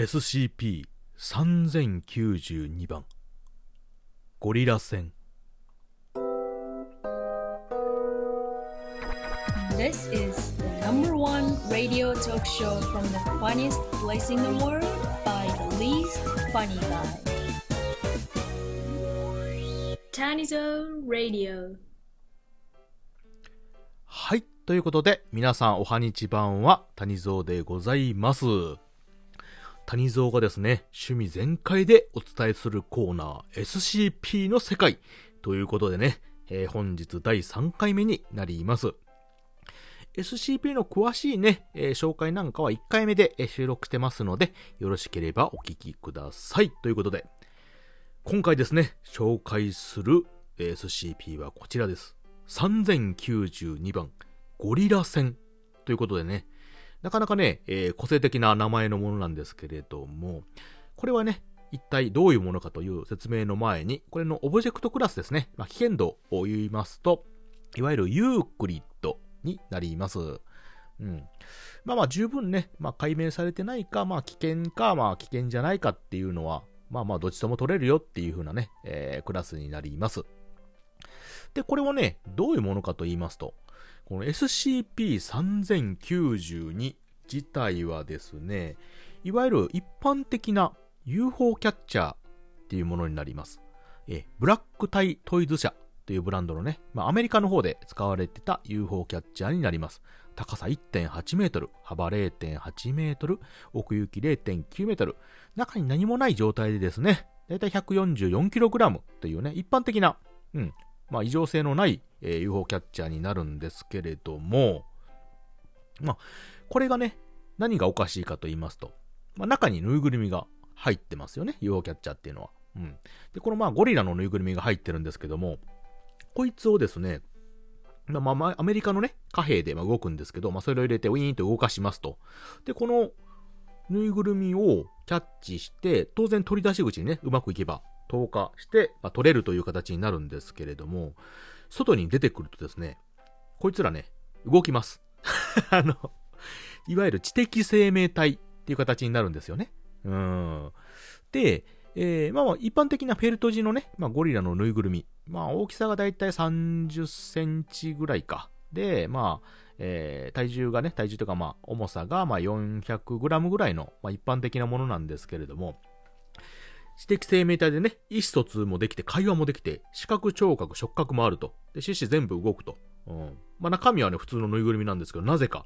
SCP-3092 番ゴリラ戦 This is the number one radio talk show from the funniest place in the world by the least funny guy. Tanyzone Radio. はい。ということで、皆さんおはにちばんは、谷蔵でございます。谷蔵がですね、趣味全開でお伝えするコーナー、SCP の世界。ということでね、えー本日第3回目になります。SCP の詳しいね、えー紹介なんかは1回目で収録してますので、よろしければお聞きください。ということで、今回ですね、紹介する SCP はこちらです。3092番、ゴリラ戦ということでね、なかなかね、えー個性的な名前のものなんですけれども、これはね、一体どういうものかという説明の前に、これのオブジェクトクラスですね、まあ、危険度を言いますと、いわゆるユークリッドになります。うん。まあまあ十分ね、まあ解明されてないか、まあ危険か、まあ危険じゃないかっていうのは、まあまあどっちとも取れるよっていう風なね、えークラスになります。で、これはね、どういうものかと言いますと、この SCP-3092 自体はですね、いわゆる一般的な UFO キャッチャーっていうものになります。え、ブラックタイトイズ社っていうブランドのね、まあアメリカの方で使われてた UFO キャッチャーになります。高さ1.8メートル、幅0.8メートル、奥行き0.9メートル、中に何もない状態でですね、だいたい 144kg というね、一般的な、うん、まあ、異常性のない、えー UFO キャッチャーになるんですけれども、まあ、これがね、何がおかしいかと言いますと、まあ、中にぬいぐるみが入ってますよね、UFO キャッチャーっていうのは。うん。で、このまあ、ゴリラのぬいぐるみが入ってるんですけども、こいつをですね、まあ、アメリカのね、貨幣で動くんですけど、まあ、それを入れてウィーンと動かしますと。で、このぬいぐるみをキャッチして、当然取り出し口にね、うまくいけば投下して、まあ、取れるという形になるんですけれども、外に出てくるとですね、こいつらね、動きます。あの、いわゆる知的生命体っていう形になるんですよね。うん。で、えーまあ一般的なフェルト地のね、まあゴリラのぬいぐるみ。まあ大きさがだいたい30センチぐらいか。で、まあ、えー体重がね、体重というかまあ重さがまあ400グラムぐらいの、まあ一般的なものなんですけれども、知的生命体でね、意思疎通もできて、会話もできて、視覚、聴覚、触覚もあると。で、四肢全部動くと。うん。まあ中身はね、普通のぬいぐるみなんですけど、なぜか、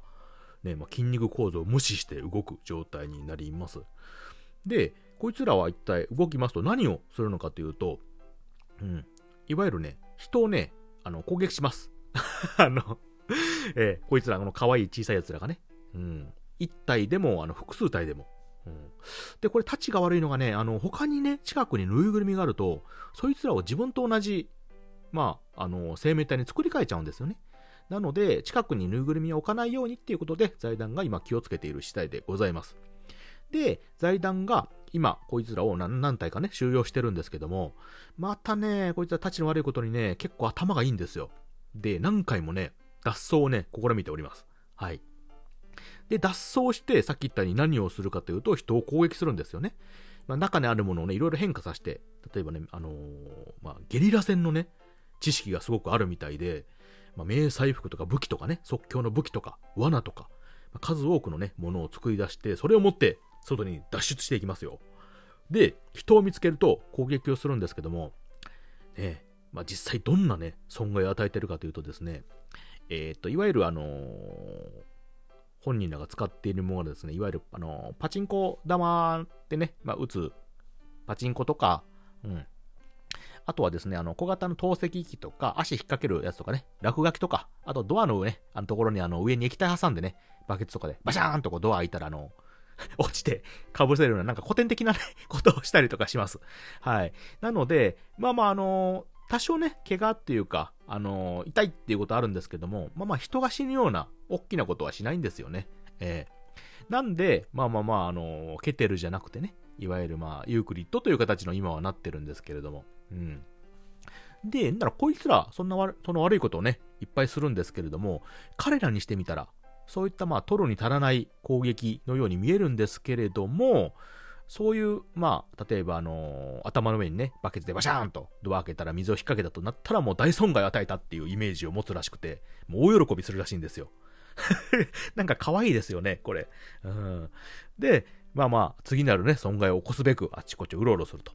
ね、まあ、筋肉構造を無視して動く状態になります。で、こいつらは一体動きますと何をするのかというと、うん。いわゆるね、人をね、あの、攻撃します。あの、えーこいつら、この可愛い小さい奴らがね、うん。一体でも、あの、複数体でも。で、これ、タチが悪いのがね、あの、他にね、近くにぬいぐるみがあると、そいつらを自分と同じ、まあ、あの、生命体に作り変えちゃうんですよね。なので、近くにぬいぐるみを置かないようにっていうことで、財団が今気をつけている次第でございます。で、財団が今、こいつらを何何体かね、収容してるんですけども、またね、こいつらたちの悪いことにね、結構頭がいいんですよ。で、何回もね、脱走をね、試みております。はい。で、脱走して、さっき言ったように何をするかというと、人を攻撃するんですよね。まあ、中にあるものをね、いろいろ変化させて、例えばね、あのーまあ、ゲリラ戦のね、知識がすごくあるみたいで、まあ、迷彩服とか武器とかね、即興の武器とか、罠とか、まあ数多くのね、ものを作り出して、それを持って、外に脱出していきますよ。で、人を見つけると攻撃をするんですけども、ね、まあ、実際どんなね、損害を与えてるかというとですね、えっ、と、いわゆるあのー本人らが使っているものがですね、いわゆる、あのパチンコ玉でね、まあ、打つパチンコとか、うん。あとはですね、あの、小型の透析機とか、足引っ掛けるやつとかね、落書きとか、あとドアの上ね、あのところにあの上に液体挟んでね、バケツとかでバシャーンとこうドア開いたらあの、落ちて被せるようななんか古典的なね、ことをしたりとかします。はい。なので、まあまああの多少ね、怪我っていうか、あの痛いっていうことあるんですけども、まあまあ人が死ぬような大きなことはしないんですよね。ええなんで、まあまあまあ、あのケテルじゃなくてね、いわゆるまあ、ユークリッドという形の今はなってるんですけれども。うん。で、ならこいつら、そんな悪その悪いことをね、いっぱいするんですけれども、彼らにしてみたら、そういったまあ、トロに足らない攻撃のように見えるんですけれども、そういう、まあ、例えば、あのー頭の上にね、バケツでバシャーンとドア開けたら水を引っ掛けたとなったらもう大損害を与えたっていうイメージを持つらしくて、もう大喜びするらしいんですよ。なんか可愛いですよね、これ。うん。で、まあまあ、次なるね、損害を起こすべく、あっちこっちうろうろすると。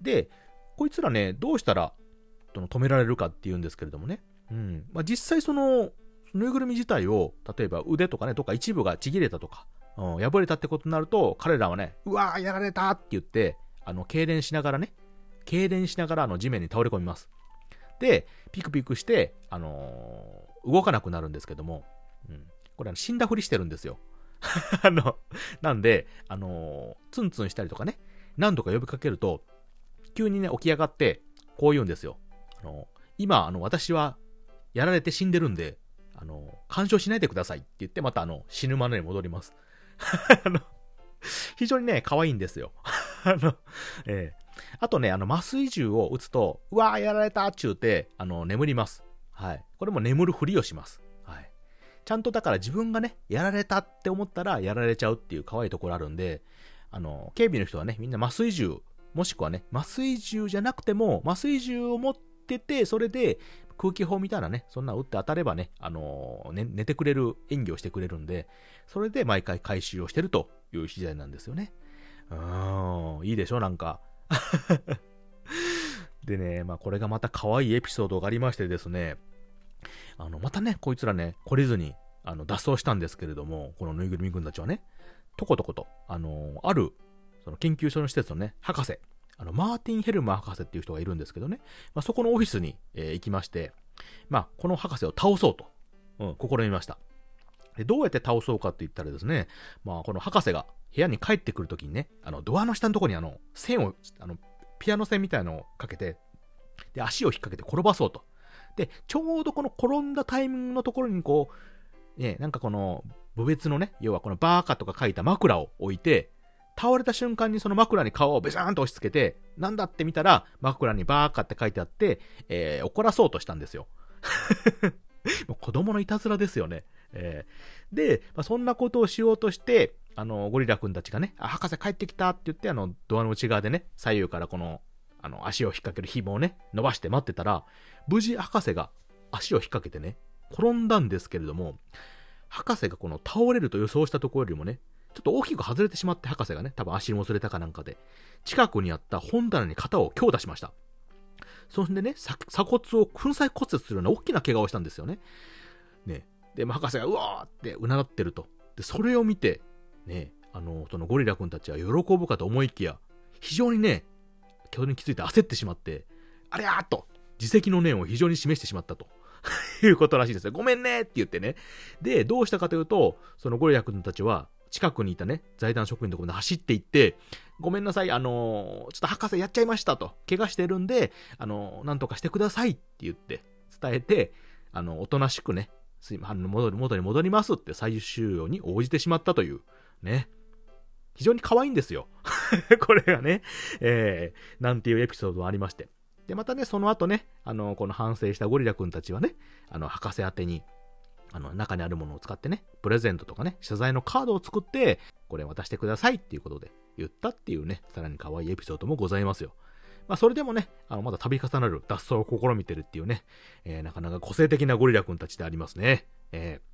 で、こいつらね、どうしたら、その止められるかっていうんですけれどもね。うん。まあ実際その、ぬいぐるみ自体を、例えば腕とかね、とか一部がちぎれたとか、うん、破れたってことになると、彼らはね、うわーやられたって言って、あの、痙攣しながらね、痙攣しながらあの地面に倒れ込みます。で、ピクピクして、あのー動かなくなるんですけども、うん、これあの死んだふりしてるんですよ。あの、なんで、あのーツンツンしたりとかね、何度か呼びかけると、急にね、起き上がって、こう言うんですよ。あの今、あの、私は、やられて死んでるんで、あの、干渉しないでくださいって言って、またあの、死ぬまでに戻ります。あの、非常にね、可愛いんですよ。あの、ええあとね、あの、麻酔銃を撃つと、うわーやられたっちゅうて、あの、眠ります。はい。これも眠るふりをします。はい。ちゃんとだから自分がね、やられたって思ったらやられちゃうっていう可愛いところあるんで、あの、警備の人はね、みんな麻酔銃、もしくはね、麻酔銃じゃなくても、麻酔銃を持ってて、それで空気砲みたいなね、そんな撃って当たればね、あのね、寝てくれる演技をしてくれるんで、それで毎回回収をしてるという次第なんですよね。うーん、いいでしょ、なんか。でね、まあこれがまた可愛いエピソードがありましてですね、あの、またね、こいつらね、懲りずに、あの、脱走したんですけれども、このぬいぐるみ軍たちはね、とことこと、あの、ある、その研究所の施設のね、博士、あの、マーティン・ヘルマー博士っていう人がいるんですけどね、まあ、そこのオフィスに、えー行きまして、まあ、この博士を倒そうと、うん、試みました。で、どうやって倒そうかって言ったらですね、まあ、この博士が部屋に帰ってくるときにね、あの、ドアの下のとこにあの、線を、あの、ピアノ線みたいなのをかけて、で、足を引っ掛けて転ばそうと。で、ちょうどこの転んだタイミングのところにこう、ね、なんかこの、部別のね、要はこのバーカとか書いた枕を置いて、倒れた瞬間にその枕に顔をベシャーンと押し付けて、なんだって見たら、枕にバーカって書いてあって、えー怒らそうとしたんですよ。もう子供のいたずらですよね。えーで、まあ、そんなことをしようとして、あの、ゴリラくんたちがね、あ、博士帰ってきたって言って、あの、ドアの内側でね、左右からこの、あの、足を引っ掛ける紐をね、伸ばして待ってたら、無事博士が足を引っ掛けてね、転んだんですけれども、博士がこの倒れると予想したところよりもね、ちょっと大きく外れてしまって博士がね、多分足もつれたかなんかで、近くにあった本棚に肩を強打しました。そんでね、鎖骨を粉砕骨折するような大きな怪我をしたんですよね。ね。で、まあ博士がうわーってうなだってると。で、それを見て、ね、あの、そのゴリラ君たちは喜ぶかと思いきや、非常にね、それに気づいて焦ってしまって、あれやーっと、自責の念を非常に示してしまったと。いうことらしいですよ。ごめんねって言ってね。で、どうしたかというと、そのゴリラ君たちは、近くにいたね、財団職員のところに走って行って、ごめんなさい、あのーちょっと博士やっちゃいましたと。怪我してるんで、あのーなんとかしてくださいって言って、伝えて、あの、おとなしくね、すいま、あの、戻り、元に戻りますって最終用に応じてしまったという、ね。非常に可愛いんですよ。これがね、えー、なんていうエピソードがありまして。で、またね、その後ね、あの、この反省したゴリラくんたちはね、あの、博士宛てに、あの、中にあるものを使ってね、プレゼントとかね、謝罪のカードを作って、これ渡してくださいっていうことで言ったっていうね、さらに可愛いエピソードもございますよ。まあ、それでもね、あの、まだ度重なる脱走を試みてるっていうね、えーなかなか個性的なゴリラくんたちでありますね。えー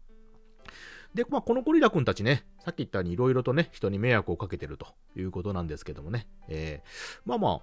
で、まあ、このゴリラくんたちね、さっき言ったように色々とね、人に迷惑をかけてるということなんですけどもね、えーまあまあ、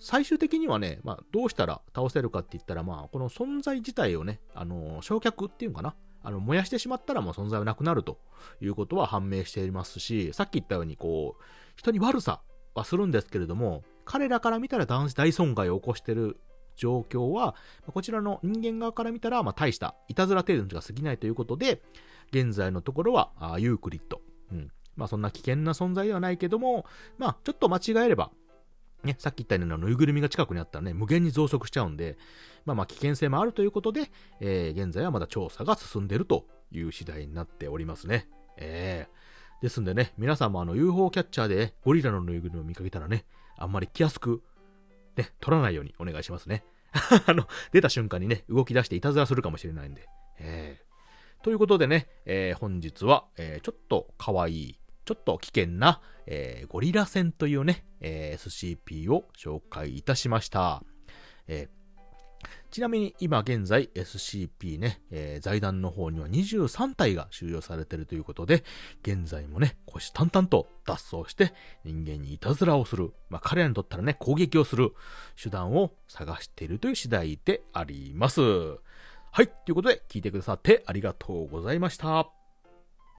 最終的にはね、まあ、どうしたら倒せるかって言ったら、まあ、この存在自体をね、あの、焼却っていうのかな、あの、燃やしてしまったらもう存在はなくなるということは判明していますし、さっき言ったように、こう、人に悪さはするんですけれども、彼らから見たら大大損害を起こしている状況は、こちらの人間側から見たら、まあ、大した、いたずら程度にしか過ぎないということで、現在のところは、あユークリッド。うん。まあ、そんな危険な存在ではないけども、まあ、ちょっと間違えれば、ね、さっき言ったようなぬいぐるみが近くにあったらね、無限に増殖しちゃうんで、まあまあ危険性もあるということで、えー現在はまだ調査が進んでいるという次第になっておりますね。えーですんでね、皆さんもあの UFO キャッチャーでゴリラのぬいぐるみを見かけたらね、あんまり気安く、ね、取らないようにお願いしますね。あの、出た瞬間にね、動き出していたずらするかもしれないんで。えーということでね、えー本日は、えーちょっと可愛い、ちょっと危険な、えーゴリラ戦というね、えー SCP を紹介いたしました。えーちなみに今現在 SCP ね、え財団の方には23体が収容されているということで、現在もね、虎視眈々と脱走して人間にいたずらをする、まあ彼らにとったらね、攻撃をする手段を探しているという次第であります。はい、ということで聞いてくださってありがとうございました。